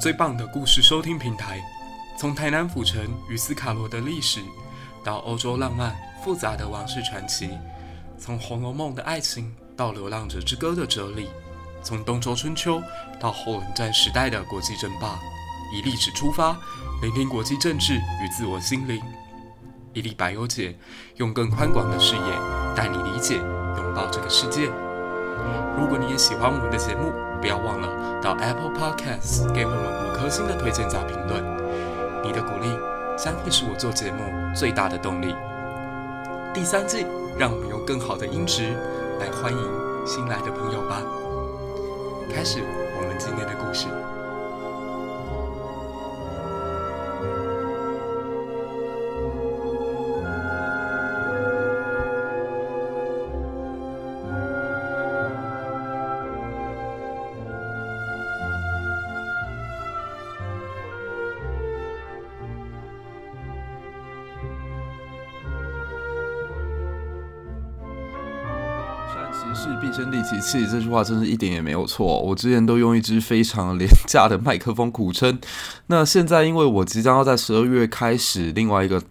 最棒的故事收听平台，从台南府城与斯卡罗的历史，到欧洲浪漫复杂的王室传奇，从《红楼梦》的爱情到《流浪者之歌》的哲理，从东周春秋到后冷战时代的国际争霸，以历史出发，聆听国际政治与自我心灵。伊利百优解，用更宽广的视野带你理解、拥抱这个世界。如果你也喜欢我们的节目，不要忘了到 Apple Podcasts 给我们五颗星的推荐加评论。你的鼓励将会是我做节目最大的动力。第三季，让我们用更好的音质来欢迎新来的朋友吧。开始我们今天的故事。是毕生利其器，这句话真是一点也没有错。我之前都用一支非常廉价的麦克风苦撑，那现在因为我即将要在十二月开始另外一个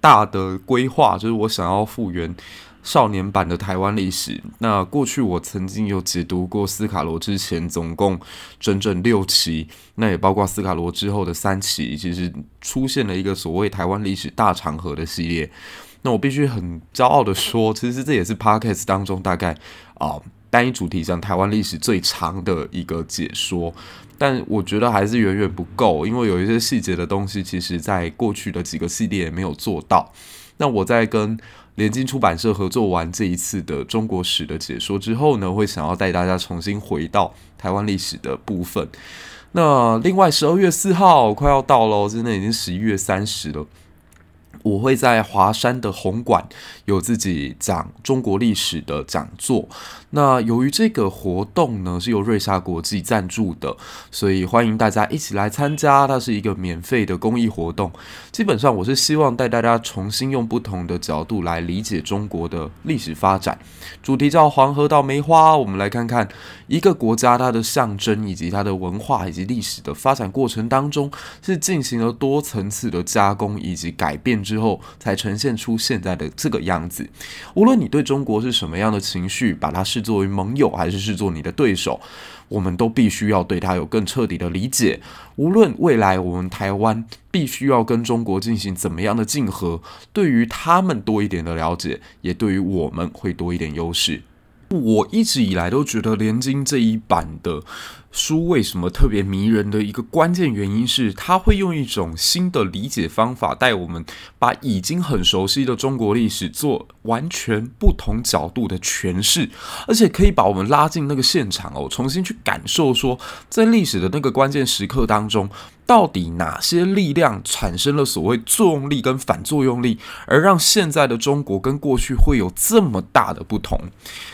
大的规划，就是我想要复原少年版的台湾历史。那过去我曾经有解读过斯卡罗之前总共整整六期，那也包括斯卡罗之后的三期，其实出现了一个所谓台湾历史大长河的系列。那我必须很骄傲的说，其实这也是 Podcast 当中大概啊、单一主题上台湾历史最长的一个解说，但我觉得还是远远不够，因为有一些细节的东西，其实在过去的几个系列没有做到。那我在跟联经出版社合作完这一次的中国史的解说之后呢，会想要带大家重新回到台湾历史的部分。那另外十二月四号快要到了，真的已经十一月三十了。我会在华山的红馆有自己讲中国历史的讲座。那由于这个活动呢是由瑞莎国际赞助的，所以欢迎大家一起来参加。它是一个免费的公益活动。基本上我是希望带大家重新用不同的角度来理解中国的历史发展。主题叫黄河到梅花，我们来看看一个国家它的象征以及它的文化以及历史的发展过程当中是进行了多层次的加工以及改变之后才呈现出现在的这个样子。无论你对中国是什么样的情绪，把它视作为盟友还是视作你的对手，我们都必须要对它有更彻底的理解。无论未来我们台湾必须要跟中国进行怎么样的竞合，对于他们多一点的了解，也对于我们会多一点优势。我一直以来都觉得联经这一版的书为什么特别迷人的一个关键原因是，它会用一种新的理解方法带我们把已经很熟悉的中国历史做完全不同角度的诠释，而且可以把我们拉进那个现场哦，重新去感受说，在历史的那个关键时刻当中，到底哪些力量产生了所谓作用力跟反作用力，而让现在的中国跟过去会有这么大的不同？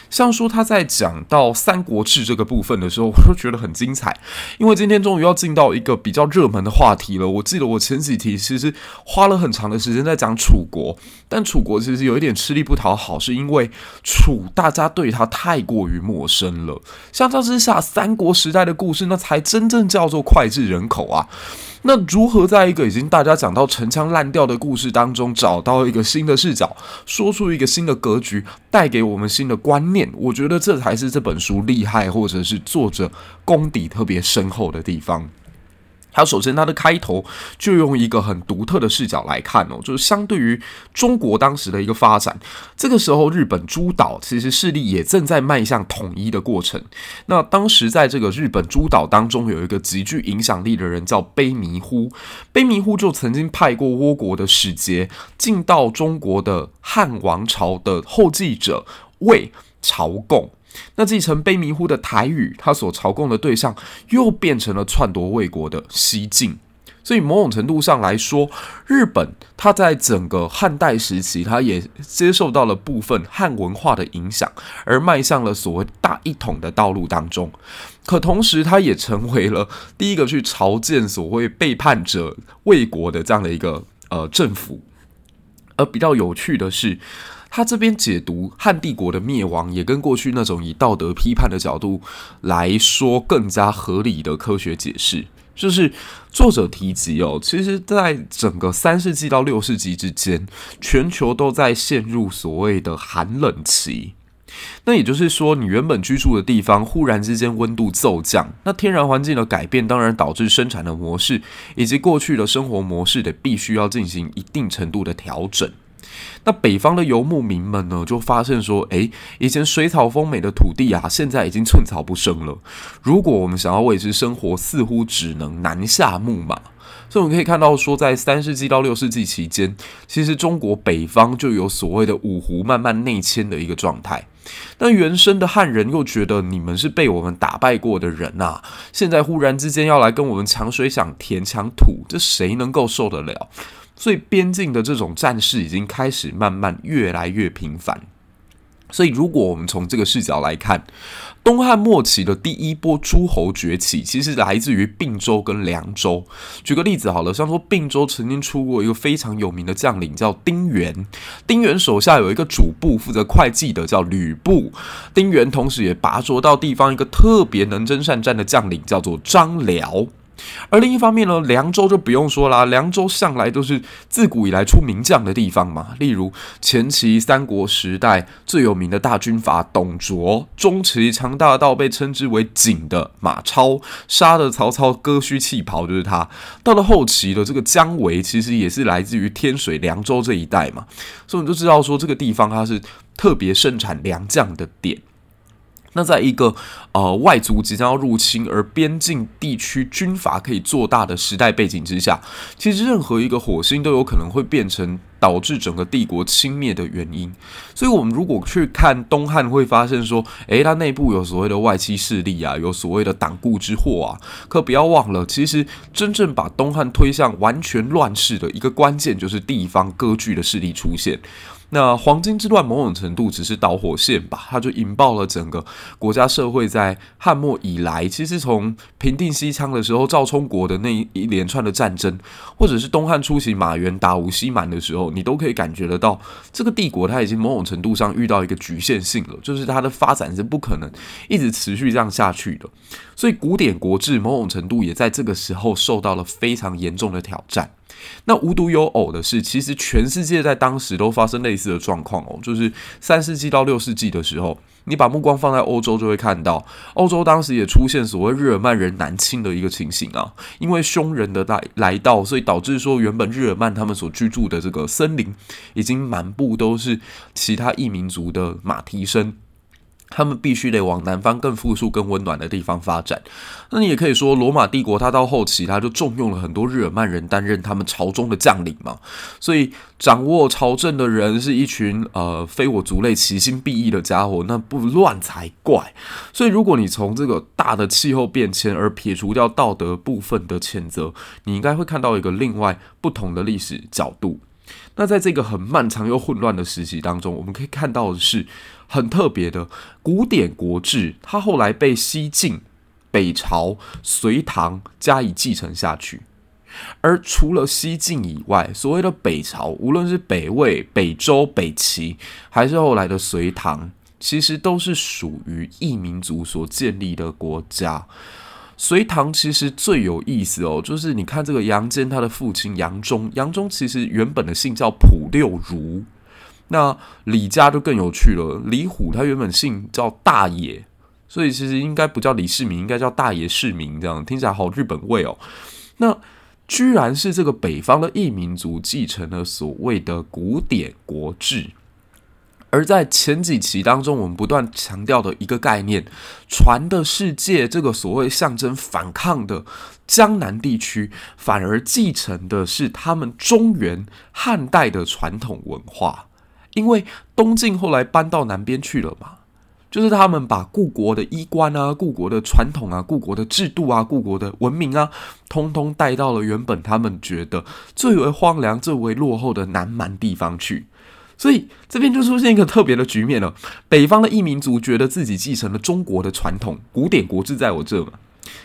像说他在讲到《三国志》这个部分的时候，我都觉得很精彩，因为今天终于要进到一个比较热门的话题了。我记得我前几题其实花了很长的时间在讲楚国，但楚国其实有一点吃力不讨好，是因为楚大家对他太过于陌生了。相较之下，三国时代的故事那才真正叫做脍炙人口啊。那如何在一个已经大家讲到陈腔滥调的故事当中，找到一个新的视角，说出一个新的格局，带给我们新的观念？我觉得这才是这本书厉害，或者是作者功底特别深厚的地方。它首先，它的开头就用一个很独特的视角来看哦，就是相对于中国当时的一个发展，这个时候日本诸岛其实势力也正在迈向统一的过程。那当时在这个日本诸岛当中，有一个极具影响力的人叫卑弥呼，卑弥呼就曾经派过倭国的使节进到中国的汉王朝的后继者魏朝贡。那继承卑弥呼的台语，他所朝贡的对象又变成了篡夺魏国的西晋，所以某种程度上来说，日本它在整个汉代时期，它也接受到了部分汉文化的影响，而迈向了所谓大一统的道路当中。可同时，它也成为了第一个去朝见所谓背叛者魏国的这样的一个呃政府。而比较有趣的是，他这边解读汉帝国的灭亡，也跟过去那种以道德批判的角度来说更加合理的科学解释。就是作者提及哦，其实在整个三世纪到六世纪之间，全球都在陷入所谓的寒冷期。那也就是说，你原本居住的地方忽然之间温度骤降，那天然环境的改变当然导致生产的模式以及过去的生活模式得必须要进行一定程度的调整。那北方的游牧民们呢，就发现说，诶，以前水草丰美的土地啊，现在已经寸草不生了。如果我们想要维持生活，似乎只能南下牧马。所以我们可以看到说，在三世纪到六世纪期间，其实中国北方就有所谓的五胡慢慢内迁的一个状态。那原生的汉人又觉得你们是被我们打败过的人呐、啊，现在忽然之间要来跟我们抢水、抢田、抢土，这谁能够受得了？所以边境的这种战事已经开始慢慢越来越频繁。所以，如果我们从这个视角来看，东汉末期的第一波诸侯崛起，其实来自于并州跟凉州。举个例子好了，像说并州曾经出过一个非常有名的将领叫丁原，丁原手下有一个主簿负责会计的叫吕布，丁原同时也拔擢到地方一个特别能征善战的将领叫做张辽。而另一方面呢，凉州就不用说啦，凉州向来都是自古以来出名将的地方嘛。例如前期三国时代最有名的大军阀董卓，中期强大到被称之为景的马超，杀的曹操割须弃袍就是他。到了后期的这个姜维，其实也是来自于天水凉州这一带嘛，所以我们就知道说这个地方它是特别盛产良将的点。那在一个呃外族即将要入侵，而边境地区军阀可以做大的时代背景之下，其实任何一个火星都有可能会变成导致整个帝国倾灭的原因。所以，我们如果去看东汉，会发现说，诶，它内部有所谓的外戚势力啊，有所谓的党锢之祸啊。可不要忘了，其实真正把东汉推向完全乱世的一个关键，就是地方割据的势力出现。那黄金之乱某种程度只是导火线吧，它就引爆了整个国家社会在汉末以来，其实从平定西羌的时候，赵充国的那一连串的战争，或者是东汉初期马援打吴西蛮的时候，你都可以感觉得到，这个帝国它已经某种程度上遇到一个局限性了，就是它的发展是不可能一直持续这样下去的，所以古典国制某种程度也在这个时候受到了非常严重的挑战。那无独有偶的是，其实全世界在当时都发生类似的状况哦，就是三世纪到六世纪的时候，你把目光放在欧洲，就会看到欧洲当时也出现所谓日耳曼人南侵的一个情形啊，因为匈人的来来到，所以导致说原本日耳曼他们所居住的这个森林，已经满布都是其他异民族的马蹄声。他们必须得往南方更富庶、更温暖的地方发展。那你也可以说，罗马帝国它到后期，它就重用了很多日耳曼人担任他们朝中的将领嘛。所以掌握朝政的人是一群呃非我族类、其心必异的家伙，那不乱才怪。所以如果你从这个大的气候变迁而撇除掉道德部分的谴责，你应该会看到一个另外不同的历史角度。那在这个很漫长又混乱的时期当中，我们可以看到的是。很特别的古典国志，它后来被西晋、北朝、隋唐加以继承下去。而除了西晋以外，所谓的北朝，无论是北魏、北周、北齐，还是后来的隋唐，其实都是属于异民族所建立的国家。隋唐其实最有意思哦，就是你看这个杨坚他的父亲杨忠，杨忠其实原本的姓叫普六如。那李家就更有趣了。李虎他原本姓叫大野，所以其实应该不叫李世民，应该叫大野世民。这样听起来好日本味哦。那居然是这个北方的异民族继承了所谓的古典国志。而在前几期当中，我们不断强调的一个概念——船的世界，这个所谓象征反抗的江南地区，反而继承的是他们中原汉代的传统文化。因为东晋后来搬到南边去了嘛，就是他们把故国的衣冠啊、故国的传统啊、故国的制度啊、故国的文明啊，通通带到了原本他们觉得最为荒凉、最为落后的南蛮地方去。所以这边就出现一个特别的局面了：北方的异民族觉得自己继承了中国的传统，古典国志在我这嘛，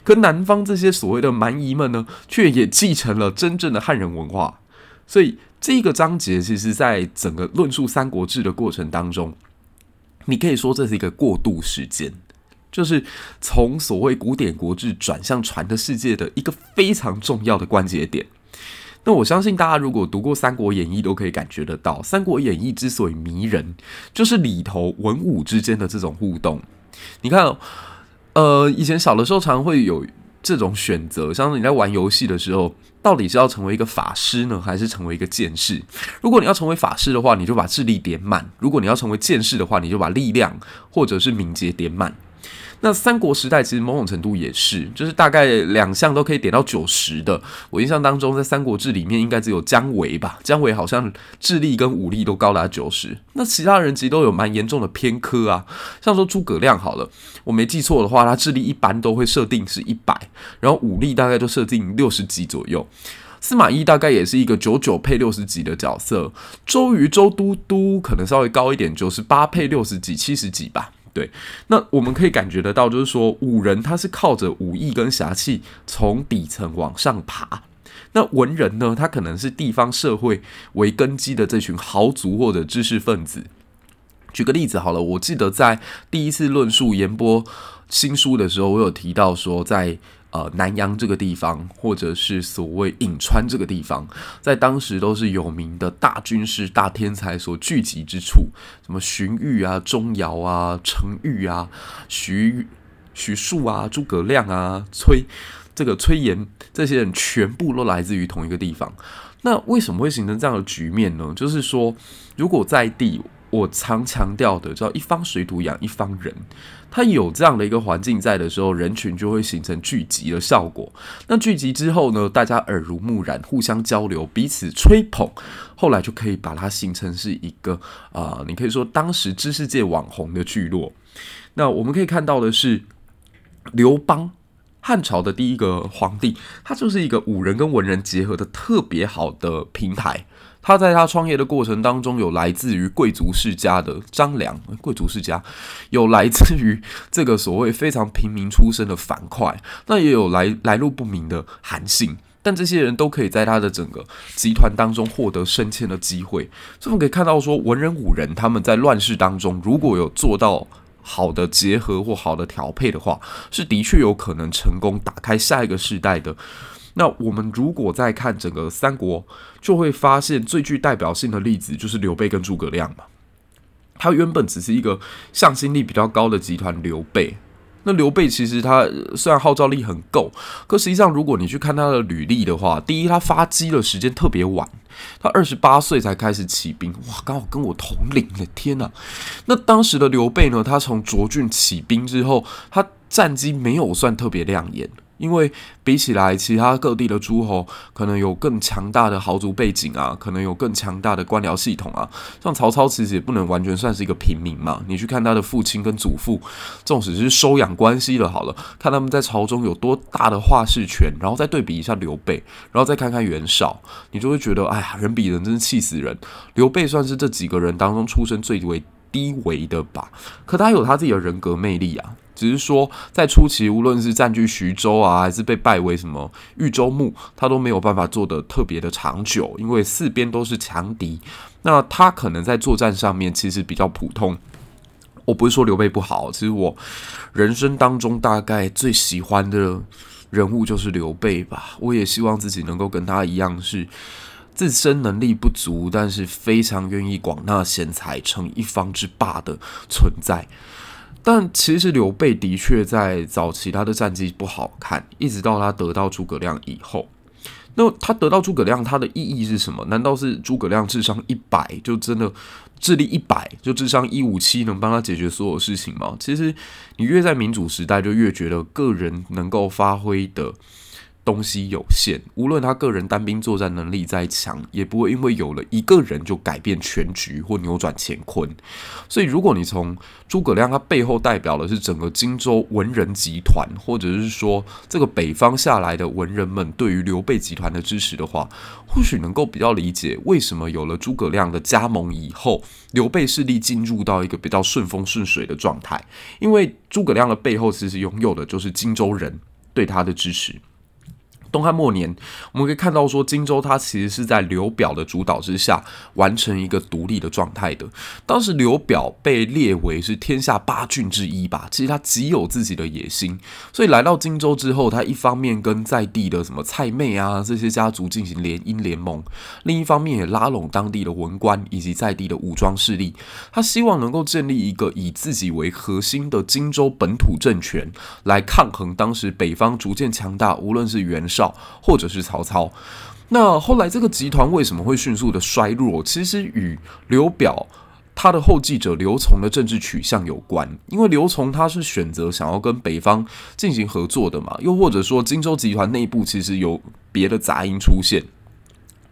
可南方这些所谓的蛮夷们呢，却也继承了真正的汉人文化。所以。这个章节其实，在整个论述《三国志》的过程当中，你可以说这是一个过渡时间。就是从所谓古典国志转向传的世界的一个非常重要的关节点。那我相信大家如果读过《三国演义》，都可以感觉得到，《三国演义》之所以迷人，就是里头文武之间的这种互动。你看，呃，以前小的时候常会有这种选择，像是你在玩游戏的时候，到底是要成为一个法师呢，还是成为一个剑士？如果你要成为法师的话，你就把智力点满；如果你要成为剑士的话，你就把力量或者是敏捷点满。那三国时代其实某种程度也是，就是大概两项都可以点到九十的。我印象当中，在《三国志》里面应该只有姜维吧，姜维好像智力跟武力都高达九十。那其他人其实都有蛮严重的偏科啊，像说诸葛亮好了，我没记错的话，他智力一般都会设定是一百，然后武力大概就设定六十级左右。司马懿大概也是一个九九配六十级的角色，周瑜周都督可能稍微高一点，九十八配六十几七十几吧。对，那我们可以感觉得到，就是说武人他是靠着武艺跟侠气从底层往上爬，那文人呢，他可能是地方社会为根基的这群豪族或者知识分子。举个例子好了，我记得在第一次论述严波新书的时候，我有提到说在。呃，南阳这个地方，或者是所谓颍川这个地方，在当时都是有名的大军事、大天才所聚集之处。什么荀彧啊、钟繇啊、程昱啊、徐徐庶啊、诸葛亮啊、崔这个崔琰，这些人全部都来自于同一个地方。那为什么会形成这样的局面呢？就是说，如果在地。我常强调的叫“一方水土养一方人”，他有这样的一个环境在的时候，人群就会形成聚集的效果。那聚集之后呢，大家耳濡目染，互相交流，彼此吹捧，后来就可以把它形成是一个啊、你可以说当时知识界网红的聚落。那我们可以看到的是，刘邦，汉朝的第一个皇帝，他就是一个武人跟文人结合的特别好的平台。他在他创业的过程当中，有来自于贵族世家的张良，贵族世家有来自于这个所谓非常平民出身的樊哙，那也有来来路不明的韩信，但这些人都可以在他的整个集团当中获得升迁的机会。所以我们可以看到说，文人武人他们在乱世当中，如果有做到好的结合或好的调配的话，是的确有可能成功打开下一个世代的。那我们如果再看整个三国，就会发现最具代表性的例子就是刘备跟诸葛亮嘛。他原本只是一个向心力比较高的集团，刘备。那刘备其实他虽然号召力很够，可实际上如果你去看他的履历的话，第一他发迹的时间特别晚，他二十八岁才开始起兵，哇，刚好跟我同龄的天哪！那当时的刘备呢，他从涿郡起兵之后，他战绩没有算特别亮眼。因为比起来，其他各地的诸侯可能有更强大的豪族背景啊，可能有更强大的官僚系统啊。像曹操其实也不能完全算是一个平民嘛。你去看他的父亲跟祖父，纵使是收养关系的，好了，看他们在朝中有多大的话事权，然后再对比一下刘备，然后再看看袁绍，你就会觉得，哎呀，人比人真是气死人。刘备算是这几个人当中出身最为低微的吧，可他有他自己的人格魅力啊。只是说，在初期，无论是占据徐州啊，还是被拜为什么豫州牧，他都没有办法做的特别的长久，因为四边都是强敌。那他可能在作战上面其实比较普通。我不是说刘备不好，其实我人生当中大概最喜欢的人物就是刘备吧。我也希望自己能够跟他一样，是自身能力不足，但是非常愿意广纳贤才，成一方之霸的存在。但其实刘备的确在早期他的战绩不好看，一直到他得到诸葛亮以后。那他得到诸葛亮，他的意义是什么？难道是诸葛亮智商一百就真的智力一百就智商一五七能帮他解决所有事情吗？其实你越在民主时代，就越觉得个人能够发挥的。东西有限，无论他个人单兵作战能力再强，也不会因为有了一个人就改变全局或扭转乾坤。所以，如果你从诸葛亮他背后代表的是整个荆州文人集团，或者是说这个北方下来的文人们对于刘备集团的支持的话，或许能够比较理解为什么有了诸葛亮的加盟以后，刘备势力进入到一个比较顺风顺水的状态。因为诸葛亮的背后其实拥有的就是荆州人对他的支持。东汉末年，我们可以看到说，荆州它其实是在刘表的主导之下，完成一个独立的状态的。当时刘表被列为是天下八郡之一吧，其实他极有自己的野心，所以来到荆州之后，他一方面跟在地的什么蔡妹啊这些家族进行联姻联盟，另一方面也拉拢当地的文官以及在地的武装势力，他希望能够建立一个以自己为核心的荆州本土政权，来抗衡当时北方逐渐强大，无论是袁或者是曹操，那后来这个集团为什么会迅速的衰弱？其实与刘表他的后继者刘琮的政治取向有关。因为刘琮他是选择想要跟北方进行合作的嘛，又或者说荆州集团内部其实有别的杂音出现。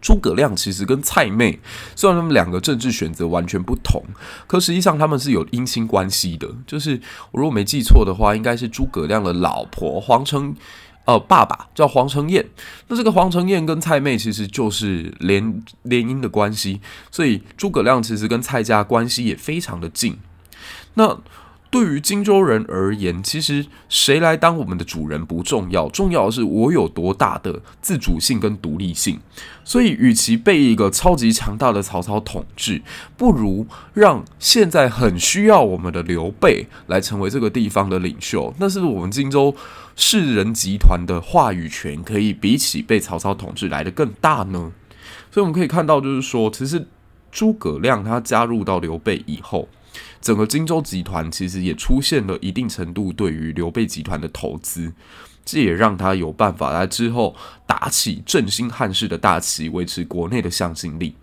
诸葛亮其实跟蔡妹虽然他们两个政治选择完全不同，可实际上他们是有姻亲关系的。就是我如果没记错的话，应该是诸葛亮的老婆黄承。呃，爸爸叫黄承彦，那这个黄承彦跟蔡妹其实就是联联姻的关系，所以诸葛亮其实跟蔡家关系也非常的近。那对于荆州人而言，其实谁来当我们的主人不重要，重要的是我有多大的自主性跟独立性。所以，与其被一个超级强大的曹操统治，不如让现在很需要我们的刘备来成为这个地方的领袖。那是我们荆州士人集团的话语权可以比起被曹操统治来得更大呢？所以，我们可以看到，就是说，其实诸葛亮他加入到刘备以后。整个荆州集团其实也出现了一定程度对于刘备集团的投资，这也让他有办法在之后打起振兴汉室的大旗，维持国内的向心力。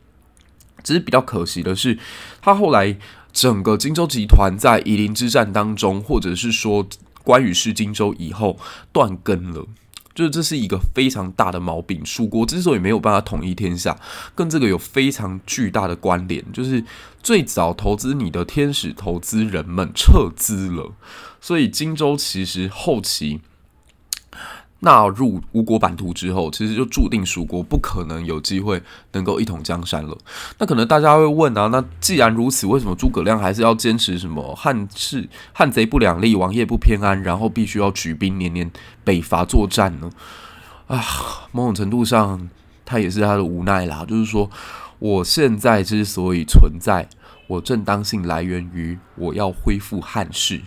只是比较可惜的是，他后来整个荆州集团在夷陵之战当中，或者是说关羽失荆州以后断更了。就是这是一个非常大的毛病。蜀国之所以没有办法统一天下，跟这个有非常巨大的关联。就是最早投资你的天使投资人们撤资了，所以荆州其实后期。纳入吴国版图之后，其实就注定蜀国不可能有机会能够一统江山了。那可能大家会问啊，那既然如此，为什么诸葛亮还是要坚持什么汉室汉贼不两立，王业不偏安，然后必须要举兵年年北伐作战呢？啊，某种程度上，他也是他的无奈啦。就是说，我现在之所以存在，我正当性来源于我要恢复汉室。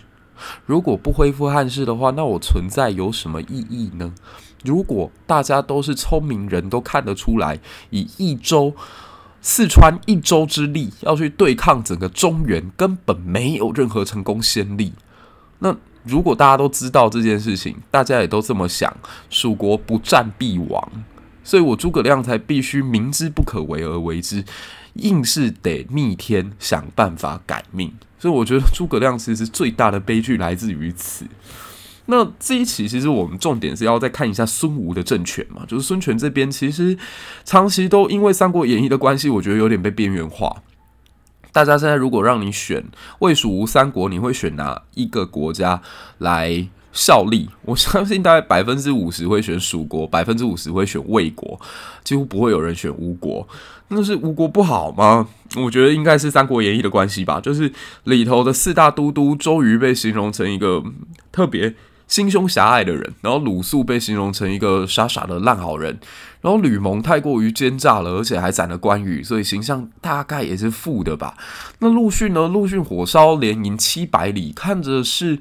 如果不恢复汉室的话，那我存在有什么意义呢？如果大家都是聪明人，都看得出来，以一州、四川一州之力要去对抗整个中原，根本没有任何成功先例。那如果大家都知道这件事情，大家也都这么想，蜀国不战必亡，所以我诸葛亮才必须明知不可为而为之，硬是得逆天想办法改命。所以我觉得诸葛亮其实最大的悲剧来自于此。那这一期其实我们重点是要再看一下孙吴的政权嘛，就是孙权这边其实长期都因为《三国演义》的关系，我觉得有点被边缘化。大家现在如果让你选魏、蜀、吴三国，你会选哪一个国家来效力？我相信大概百分之五十会选蜀国，百分之五十会选魏国，几乎不会有人选吴国。那是吴国不好吗？我觉得应该是《三国演义》的关系吧。就是里头的四大都督周瑜被形容成一个特别心胸狭隘的人，然后鲁肃被形容成一个傻傻的烂好人，然后吕蒙太过于奸诈了，而且还斩了关羽，所以形象大概也是负的吧。那陆逊呢？陆逊火烧连营七百里，看着是。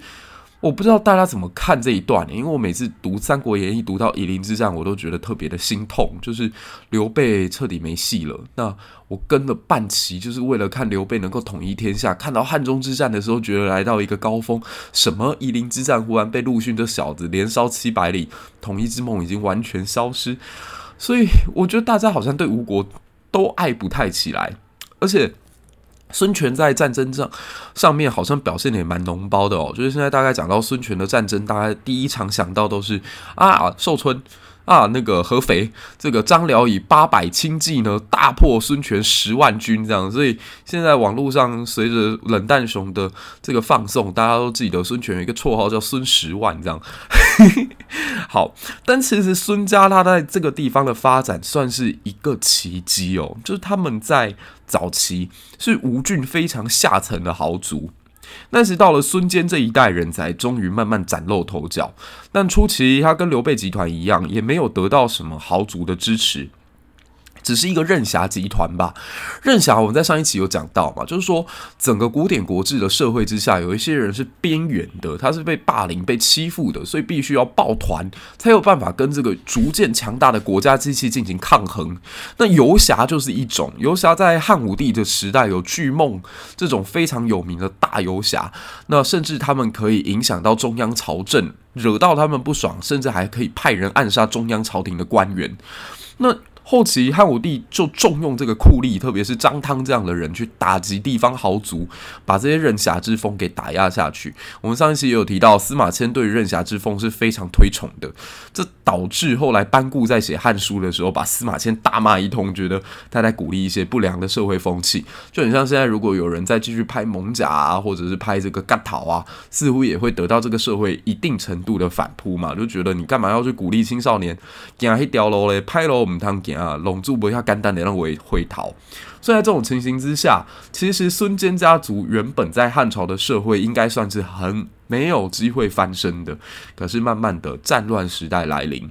我不知道大家怎么看这一段，因为我每次读《三国演义》读到夷陵之战，我都觉得特别的心痛，就是刘备彻底没戏了。那我跟了半期，就是为了看刘备能够统一天下。看到汉中之战的时候，觉得来到一个高峰，什么夷陵之战忽然被陆逊这小子连烧七百里，统一之梦已经完全消失。所以我觉得大家好像对吴国都爱不太起来，而且。孙权在战争上上面好像表现的也蛮脓包的哦，就是现在大概讲到孙权的战争，大概第一场想到都是啊寿春啊那个合肥，这个张辽以八百轻骑呢大破孙权十万军这样，所以现在网络上随着冷淡熊的这个放送，大家都记得孙权有一个绰号叫孙十万这样。好，但其实孙家他在这个地方的发展算是一个奇迹哦，就是他们在早期是吴郡非常下层的豪族，那时到了孙坚这一代人才终于慢慢崭露头角，但初期他跟刘备集团一样，也没有得到什么豪族的支持。只是一个任侠集团吧。任侠，我们在上一期有讲到嘛，就是说整个古典国志的社会之下，有一些人是边缘的，他是被霸凌、被欺负的，所以必须要抱团，才有办法跟这个逐渐强大的国家机器进行抗衡。那游侠就是一种，游侠在汉武帝的时代有巨梦这种非常有名的大游侠，那甚至他们可以影响到中央朝政，惹到他们不爽，甚至还可以派人暗杀中央朝廷的官员。那后期汉武帝就重用这个酷吏，特别是张汤这样的人去打击地方豪族，把这些任侠之风给打压下去。我们上一期也有提到，司马迁对任侠之风是非常推崇的，这导致后来班固在写《汉书》的时候，把司马迁大骂一通，觉得他在鼓励一些不良的社会风气。就很像现在，如果有人再继续拍艋舺啊，或者是拍这个割头啊，似乎也会得到这个社会一定程度的反扑嘛，就觉得你干嘛要去鼓励青少年？行迄条路嘞，拍路唔通行。啊，拢住不要肝胆的让为回逃，所以在这种情形之下，其实孙坚家族原本在汉朝的社会应该算是很没有机会翻身的，可是慢慢的战乱时代来临。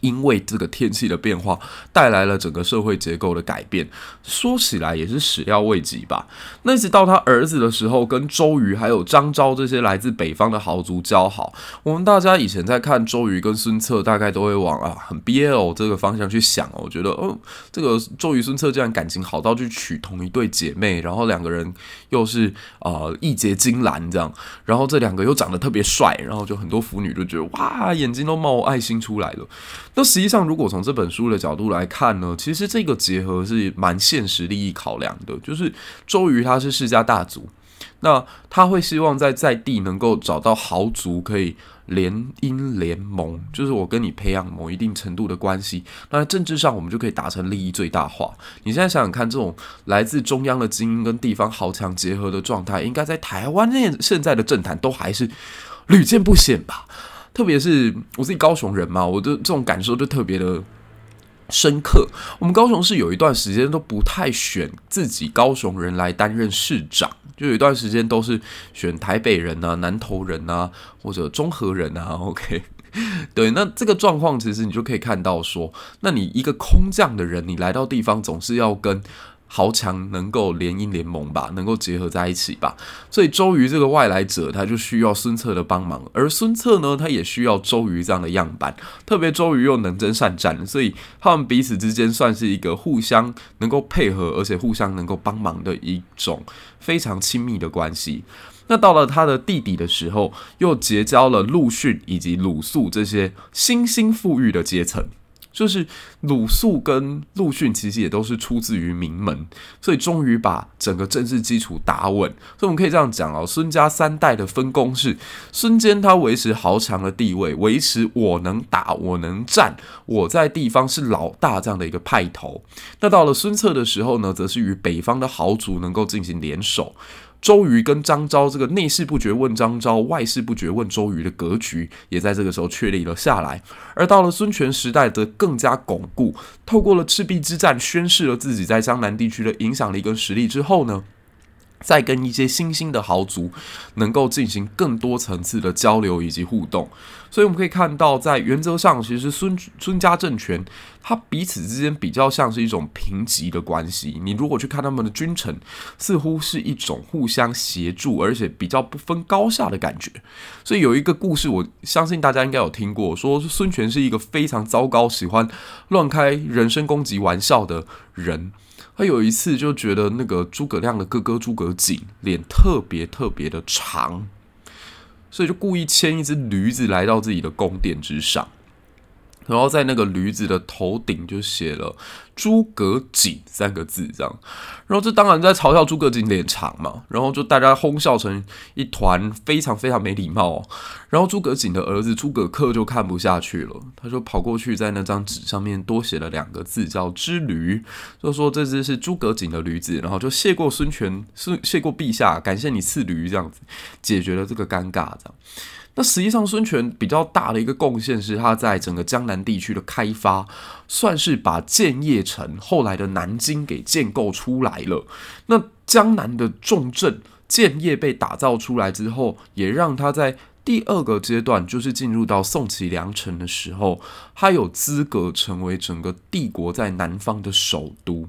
因为这个天气的变化带来了整个社会结构的改变，说起来也是始料未及吧。那直到他儿子的时候，跟周瑜还有张昭这些来自北方的豪族交好。我们大家以前在看周瑜跟孙策，大概都会往啊很 BL 这个方向去想哦。我觉得哦，这个周瑜孙策这样感情好到去娶同一对姐妹，然后两个人又是啊义结金兰这样，然后这两个又长得特别帅，然后就很多腐女就觉得哇，眼睛都冒爱心出来了。那实际上，如果从这本书的角度来看呢，其实这个结合是蛮现实利益考量的。就是周瑜他是世家大族，那他会希望在在地能够找到豪族可以联姻联盟，就是我跟你培养某一定程度的关系，那政治上我们就可以达成利益最大化。你现在想想看，这种来自中央的精英跟地方豪强结合的状态，应该在台湾现现在的政坛都还是屡见不鲜吧？特别是我自己高雄人嘛，我的这种感受就特别的深刻。我们高雄市有一段时间都不太选自己高雄人来担任市长，就有一段时间都是选台北人啊、南投人啊或者中和人啊。OK，对，那这个状况其实你就可以看到说，那你一个空降的人，你来到地方总是要跟。豪强能够联姻联盟吧，能够结合在一起吧，所以周瑜这个外来者，他就需要孙策的帮忙，而孙策呢，他也需要周瑜这样的样板，特别周瑜又能征善战，所以他们彼此之间算是一个互相能够配合，而且互相能够帮忙的一种非常亲密的关系。那到了他的弟弟的时候，又结交了陆逊以及鲁肃这些新兴富裕的阶层。就是鲁肃跟陆逊其实也都是出自于名门，所以终于把整个政治基础打稳。所以我们可以这样讲哦，孙家三代的分工是：孙坚他维持豪强的地位，维持我能打我能战，我在地方是老大这样的一个派头。那到了孙策的时候呢，则是与北方的豪族能够进行联手。周瑜跟张昭这个内事不决问张昭，外事不决问周瑜的格局，也在这个时候确立了下来。而到了孙权时代，则更加巩固。透过了赤壁之战，宣示了自己在江南地区的影响力跟实力之后呢，再跟一些新兴的豪族能够进行更多层次的交流以及互动，所以我们可以看到，在原则上，其实孙孙家政权它彼此之间比较像是一种平级的关系。你如果去看他们的君臣，似乎是一种互相协助，而且比较不分高下的感觉。所以有一个故事，我相信大家应该有听过，说孙权是一个非常糟糕、喜欢乱开人身攻击玩笑的人。他有一次就觉得那个诸葛亮的哥哥诸葛瑾脸特别特别的长，所以就故意牵一只驴子来到自己的宫殿之上。然后在那个驴子的头顶就写了“诸葛瑾”三个字，这样。然后这当然在嘲笑诸葛瑾脸长嘛。然后就大家哄笑成一团，非常非常没礼貌。然后诸葛瑾的儿子诸葛恪就看不下去了，他就跑过去在那张纸上面多写了两个字，叫“之驴”，就说这只是诸葛瑾的驴子。然后就谢过孙权，谢谢过陛下，感谢你赐驴，这样子解决了这个尴尬，这样。那实际上，孙权比较大的一个贡献是他在整个江南地区的开发，算是把建业城后来的南京给建构出来了。那江南的重镇建业被打造出来之后，也让他在第二个阶段，就是进入到宋齐梁城的时候，他有资格成为整个帝国在南方的首都。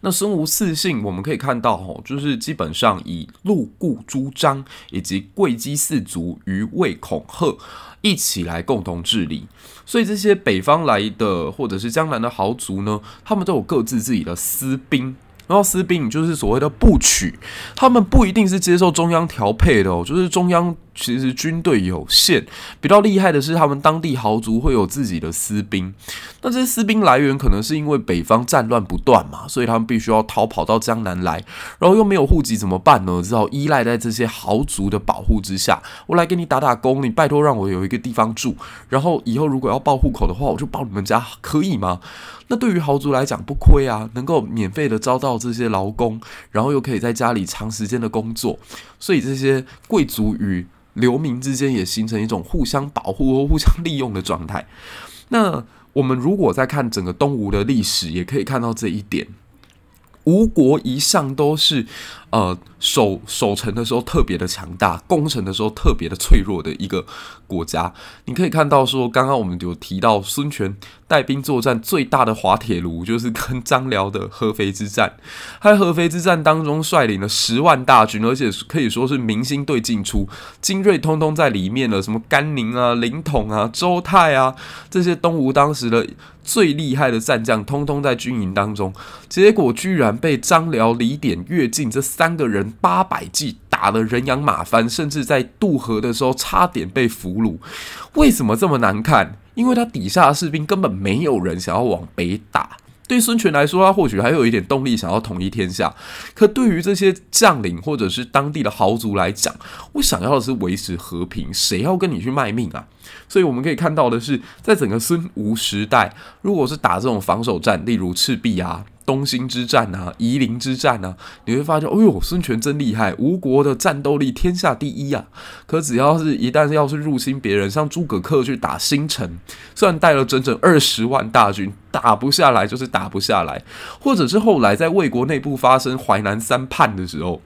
那孙吴四姓，我们可以看到，吼，就是基本上以陆固朱张以及会稽四族于魏孔贺一起来共同治理，所以这些北方来的或者是江南的豪族呢，他们都有各自自己的私兵。然后私兵就是所谓的部曲，他们不一定是接受中央调配的哦，就是中央其实军队有限，比较厉害的是他们当地豪族会有自己的私兵。那这些私兵来源可能是因为北方战乱不断嘛，所以他们必须要逃跑到江南来，然后又没有户籍怎么办呢？只好依赖在这些豪族的保护之下，我来给你打打工，你拜托让我有一个地方住，然后以后如果要报户口的话，我就报你们家，可以吗？那对于豪族来讲不亏啊，能够免费的招到这些劳工，然后又可以在家里长时间的工作，所以这些贵族与流民之间也形成一种互相保护或互相利用的状态。那我们如果在看整个东吴的历史，也可以看到这一点。吴国一向都是，呃，守守城的时候特别的强大，攻城的时候特别的脆弱的一个国家。你可以看到说，刚刚我们有提到孙权带兵作战最大的滑铁卢，就是跟张辽的合肥之战。在合肥之战当中率领了十万大军，而且可以说是明星队进出，精锐通通在里面了，什么甘宁啊、凌统啊、周泰啊，这些东吴当时的最厉害的战将，通通在军营当中。结果居然被张辽、李典、乐进这三个人八百骑打得人仰马翻，甚至在渡河的时候差点被俘虏。为什么这么难看？因为他底下的士兵根本没有人想要往北打。对孙权来说，他或许还有一点动力想要统一天下。可对于这些将领或者是当地的豪族来讲，我想要的是维持和平，谁要跟你去卖命啊？所以我们可以看到的是，在整个孙吴时代，如果是打这种防守战，例如赤壁啊。东兴之战啊，夷陵之战啊，你会发现，哦呦，孙权真厉害，吴国的战斗力天下第一啊！可只要是一旦要是入侵别人，像诸葛恪去打新城，虽然带了整整二十万大军，打不下来就是打不下来，或者是后来在魏国内部发生淮南三叛的时候。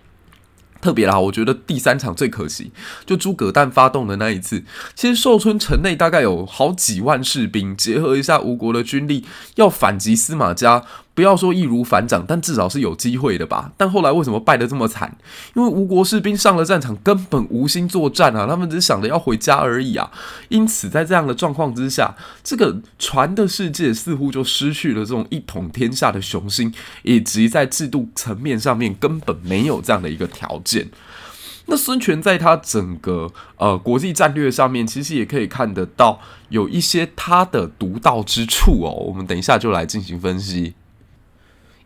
特别啦，我觉得第三场最可惜，就诸葛诞发动的那一次。其实寿春城内大概有好几万士兵，结合一下吴国的军力，要反击司马家。不要说易如反掌，但至少是有机会的吧？但后来为什么败得这么惨？因为吴国士兵上了战场，根本无心作战啊，他们只想着要回家而已啊。因此，在这样的状况之下，这个船的世界似乎就失去了这种一统天下的雄心，以及在制度层面上面根本没有这样的一个条件。那孙权在他整个呃国际战略上面，其实也可以看得到有一些他的独到之处哦。我们等一下就来进行分析。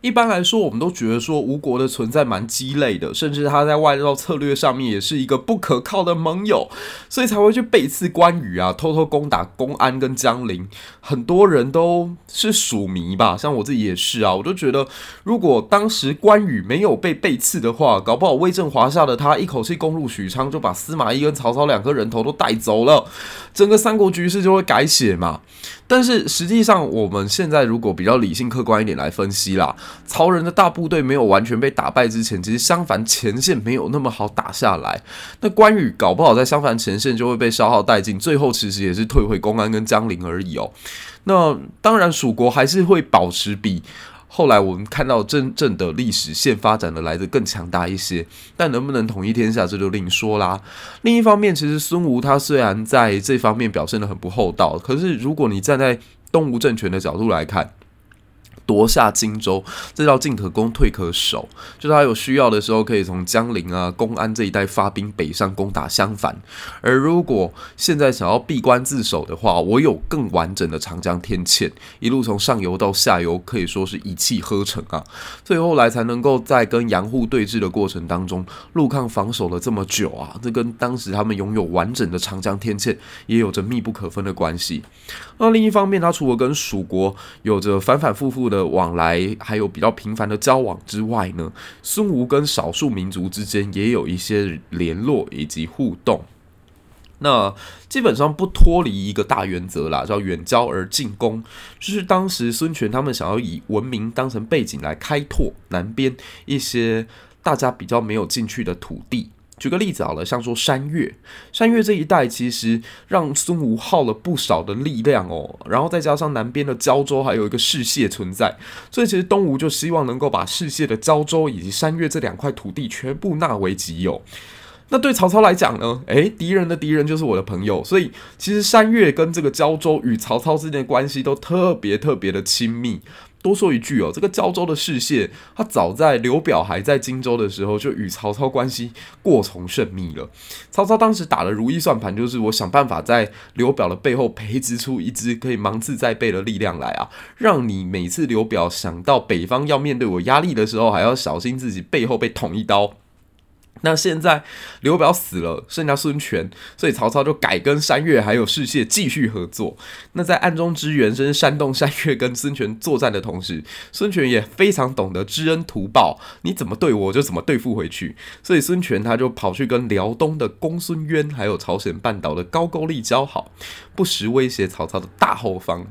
一般来说，我们都觉得说吴国的存在蛮鸡肋的，甚至他在外交策略上面也是一个不可靠的盟友，所以才会去背刺关羽啊，偷偷攻打公安跟江陵。很多人都是蜀迷吧，像我自己也是啊，我就觉得如果当时关羽没有被背刺的话，搞不好威震华夏的他一口气攻入许昌，就把司马懿跟曹操两颗人头都带走了，整个三国局势就会改写嘛。但是实际上，我们现在如果比较理性客观一点来分析啦。曹仁的大部队没有完全被打败之前，其实襄樊前线没有那么好打下来。那关羽搞不好在襄樊前线就会被消耗殆尽，最后其实也是退回公安跟江陵而已哦。那当然，蜀国还是会保持比后来我们看到真正的历史线发展的来的更强大一些。但能不能统一天下，这就另说啦。另一方面，其实孙吴他虽然在这方面表现得很不厚道，可是如果你站在东吴政权的角度来看，夺下荆州，这叫进可攻，退可守。就是他有需要的时候，可以从江陵啊、公安这一带发兵北上攻打襄樊。而如果现在想要闭关自守的话，我有更完整的长江天堑，一路从上游到下游，可以说是一气呵成啊。所以后来才能够在跟杨户对峙的过程当中，陆抗防守了这么久啊。这跟当时他们拥有完整的长江天堑也有着密不可分的关系。那另一方面，他除了跟蜀国有着反反复复的的往来，还有比较频繁的交往之外呢，孙吴跟少数民族之间也有一些联络以及互动。那基本上不脱离一个大原则啦，叫远交而近攻，就是当时孙权他们想要以文明当成背景来开拓南边一些。大家比较没有进去的土地。举个例子好了，像说山岳，山岳这一带其实让孙吴耗了不少的力量哦，然后再加上南边的胶州还有一个士燮存在，所以其实东吴就希望能够把士燮的胶州以及山岳这两块土地全部纳为己有。那对曹操来讲呢？诶，敌人的敌人就是我的朋友，所以其实山岳跟这个胶州与曹操之间的关系都特别特别的亲密。多说一句哦，这个胶州的士燮，他早在刘表还在荆州的时候，就与曹操关系过从甚密了。曹操当时打的如意算盘，就是我想办法在刘表的背后培植出一支可以芒刺在背的力量来啊，让你每次刘表想到北方要面对我压力的时候，还要小心自己背后被捅一刀。那现在刘表死了，剩下孙权，所以曹操就改跟山岳还有士燮继续合作。那在暗中支援，甚至煽动山岳跟孙权作战的同时，孙权也非常懂得知恩图报，你怎么对我，就怎么对付回去。所以孙权他就跑去跟辽东的公孙渊，还有朝鲜半岛的高句丽交好，不时威胁曹操的大后方。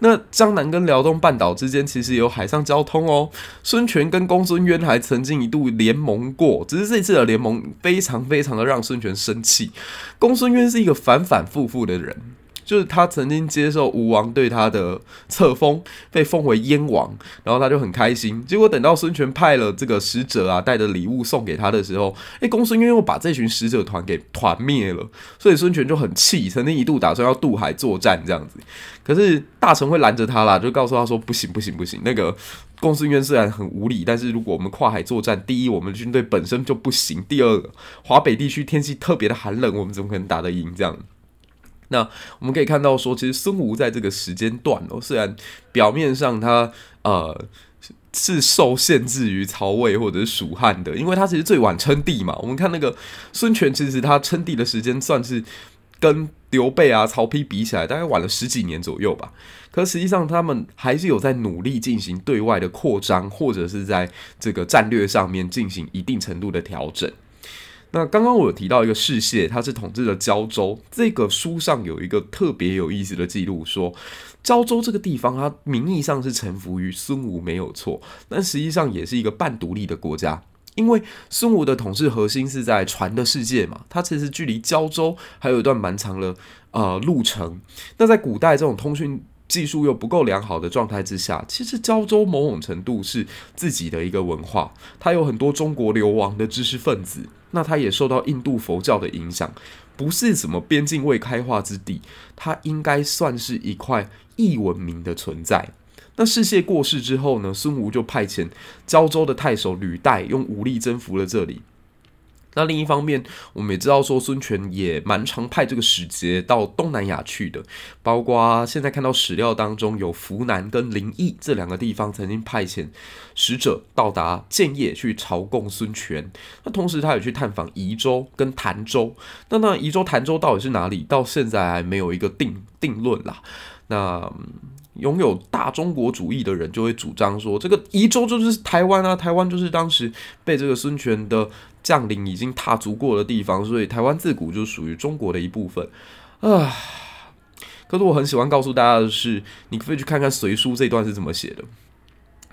那江南跟辽东半岛之间其实有海上交通哦。孙权跟公孙渊还曾经一度联盟过，只是这次的联盟非常非常的让孙权生气。公孙渊是一个反反复复的人。就是他曾经接受吴王对他的册封，被封为燕王，然后他就很开心。结果等到孙权派了这个使者啊，带着礼物送给他的时候，诶，公孙渊又把这群使者团给团灭了，所以孙权就很气，曾经一度打算要渡海作战这样子。可是大臣会拦着他啦，就告诉他说不行不行不行，那个公孙渊虽然很无礼，但是如果我们跨海作战，第一我们军队本身就不行，第二华北地区天气特别的寒冷，我们怎么可能打得赢这样？那我们可以看到说，其实孙吴在这个时间段哦，虽然表面上他呃是受限制于曹魏或者是蜀汉的，因为他其实最晚称帝嘛。我们看那个孙权，其实他称帝的时间算是跟刘备啊、曹丕比起来，大概晚了十几年左右吧。可实际上，他们还是有在努力进行对外的扩张，或者是在这个战略上面进行一定程度的调整。那刚刚我有提到一个士燮，他是统治的胶州。这个书上有一个特别有意思的记录，说胶州这个地方，它名义上是臣服于孙吴没有错，但实际上也是一个半独立的国家。因为孙吴的统治核心是在船的世界嘛，它其实距离胶州还有一段蛮长的呃路程。那在古代这种通讯技术又不够良好的状态之下，其实胶州某种程度是自己的一个文化，它有很多中国流亡的知识分子。那它也受到印度佛教的影响，不是什么边境未开化之地，它应该算是一块异文明的存在。那士燮过世之后呢，孙吴就派遣胶州的太守吕岱用武力征服了这里。那另一方面，我们也知道说，孙权也蛮常派这个使节到东南亚去的，包括现在看到史料当中有扶南跟临沂这两个地方曾经派遣使者到达建业去朝贡孙权。那同时他也去探访宜州跟潭州。那那宜州、潭州到底是哪里？到现在还没有一个定定论啦。那拥有大中国主义的人就会主张说，这个宜州就是台湾啊，台湾就是当时被这个孙权的。将领已经踏足过的地方，所以台湾自古就属于中国的一部分啊。可是我很喜欢告诉大家的是，你可以去看看《隋书》这段是怎么写的。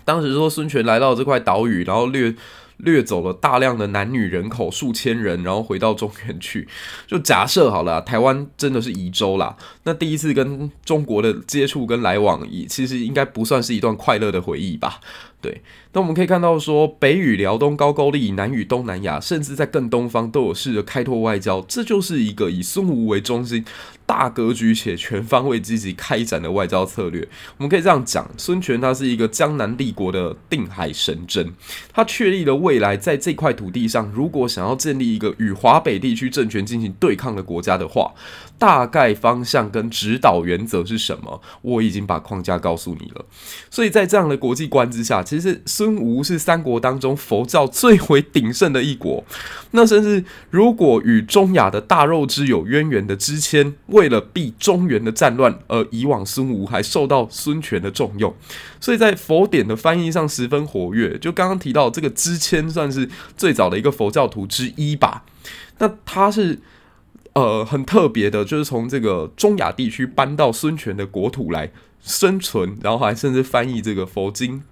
当时说孙权来到这块岛屿，然后掠掠走了大量的男女人口数千人，然后回到中原去。就假设好了，台湾真的是宜州啦。那第一次跟中国的接触跟来往，其实应该不算是一段快乐的回忆吧。对，那我们可以看到说，北与辽东高句丽，南与东南亚，甚至在更东方都有试着开拓外交，这就是一个以孙吴为中心、大格局且全方位积极开展的外交策略。我们可以这样讲，孙权他是一个江南立国的定海神针，他确立了未来在这块土地上，如果想要建立一个与华北地区政权进行对抗的国家的话，大概方向跟指导原则是什么？我已经把框架告诉你了。所以在这样的国际观之下，其实孙吴是三国当中佛教最为鼎盛的一国。那甚至如果与中亚的大肉之有渊源的支谦，为了避中原的战乱而以往孙吴还受到孙权的重用，所以在佛典的翻译上十分活跃。就刚刚提到这个支谦，算是最早的一个佛教徒之一吧。那他是。呃，很特别的，就是从这个中亚地区搬到孙权的国土来生存，然后还甚至翻译这个佛经。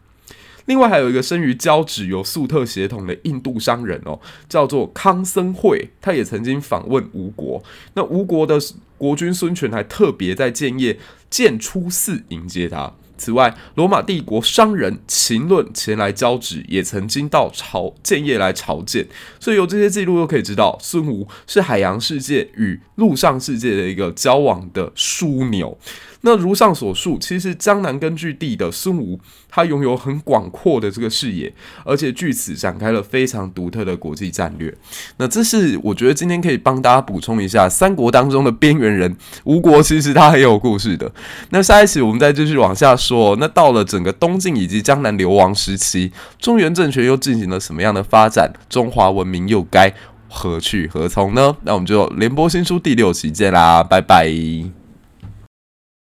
另外还有一个生于交趾有粟特血统的印度商人哦，叫做康僧会，他也曾经访问吴国。那吴国的国君孙权还特别在建业建出寺迎接他。此外，罗马帝国商人秦论前来交趾，也曾经到朝建业来朝见。所以由这些记录又可以知道，孙吴是海洋世界与陆上世界的一个交往的枢纽。那如上所述，其实江南根据地的孙吴，他拥有很广阔的这个视野，而且据此展开了非常独特的国际战略。那这是我觉得今天可以帮大家补充一下三国当中的边缘人，吴国其实他很有故事的。那下一期我们再继续往下说。那到了整个东晋以及江南流亡时期，中原政权又进行了什么样的发展？中华文明又该何去何从呢？那我们就联播新书第六期见啦，拜拜。